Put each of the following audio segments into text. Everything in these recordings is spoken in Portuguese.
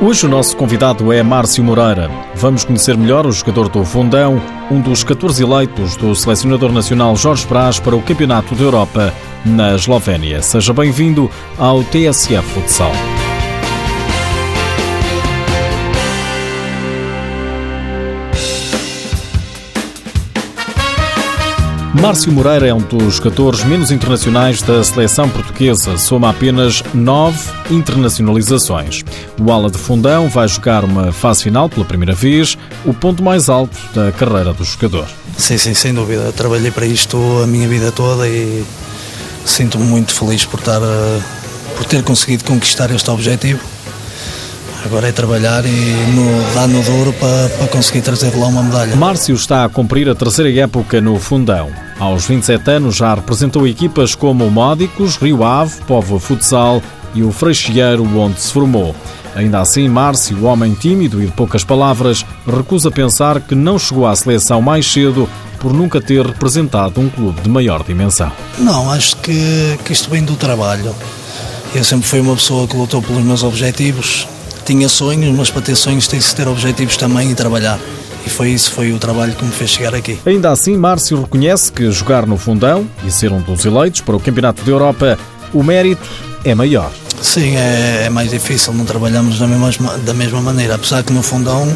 Hoje o nosso convidado é Márcio Moreira. Vamos conhecer melhor o jogador do Fundão, um dos 14 eleitos do selecionador nacional Jorge Brás para o Campeonato da Europa na Eslovénia. Seja bem-vindo ao TSF Futsal. Márcio Moreira é um dos jogadores menos internacionais da seleção portuguesa, soma apenas nove internacionalizações. O ala de fundão vai jogar uma fase final pela primeira vez, o ponto mais alto da carreira do jogador. Sim, sim, sem dúvida. Trabalhei para isto a minha vida toda e sinto-me muito feliz por, estar, por ter conseguido conquistar este objetivo. Agora é trabalhar e no, dar no duro para, para conseguir trazer lá uma medalha. Márcio está a cumprir a terceira época no Fundão. Aos 27 anos já representou equipas como o Módicos, Rio Ave, Povo Futsal e o Freixeiro, onde se formou. Ainda assim, Márcio, homem tímido e de poucas palavras, recusa pensar que não chegou à seleção mais cedo por nunca ter representado um clube de maior dimensão. Não, acho que, que isto vem do trabalho. Eu sempre fui uma pessoa que lutou pelos meus objetivos, tinha sonhos, mas para ter sonhos tem-se ter objetivos também e trabalhar. E foi isso, foi o trabalho que me fez chegar aqui. Ainda assim, Márcio reconhece que jogar no fundão e ser um dos eleitos para o Campeonato da Europa, o mérito é maior. Sim, é, é mais difícil, não trabalhamos da mesma, da mesma maneira, apesar que no fundão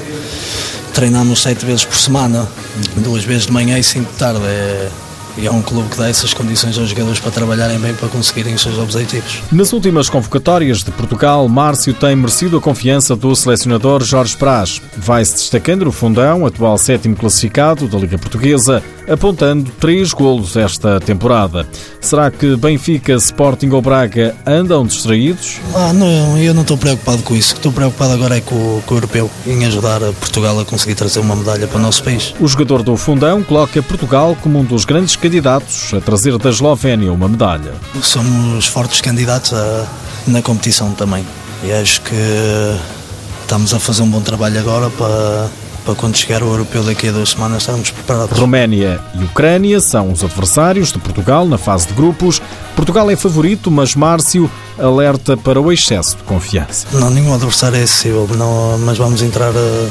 treinamos sete vezes por semana, duas vezes de manhã e cinco de tarde. É, e é um clube que dá essas condições aos jogadores para trabalharem bem para conseguirem os seus objetivos. Nas últimas convocatórias de Portugal, Márcio tem merecido a confiança do selecionador Jorge Praz. Vai-se destacando no fundão, atual sétimo classificado da Liga Portuguesa, apontando três golos esta temporada. Será que Benfica, Sporting ou Braga andam distraídos? Ah, não, eu não estou preocupado com isso. Estou preocupado agora é com, com o europeu, em ajudar Portugal a conseguir trazer uma medalha para o nosso país. O jogador do fundão coloca Portugal como um dos grandes candidatos a trazer da Eslovénia uma medalha. Somos fortes candidatos a, na competição também. E acho que estamos a fazer um bom trabalho agora para para quando chegar o europeu daqui a duas semanas estarmos preparados. Roménia e Ucrânia são os adversários de Portugal na fase de grupos. Portugal é favorito, mas Márcio alerta para o excesso de confiança. Não, nenhum adversário é acessível, não, mas vamos entrar uh,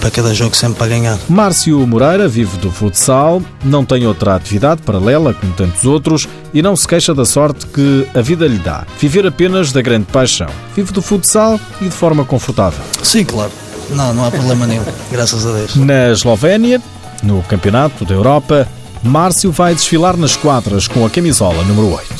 para cada jogo sempre para ganhar. Márcio Moreira vive do futsal, não tem outra atividade paralela como tantos outros e não se queixa da sorte que a vida lhe dá. Viver apenas da grande paixão. Vive do futsal e de forma confortável. Sim, claro. Não, não há problema nenhum, graças a Deus. Na Eslovénia, no Campeonato da Europa, Márcio vai desfilar nas quadras com a camisola número 8.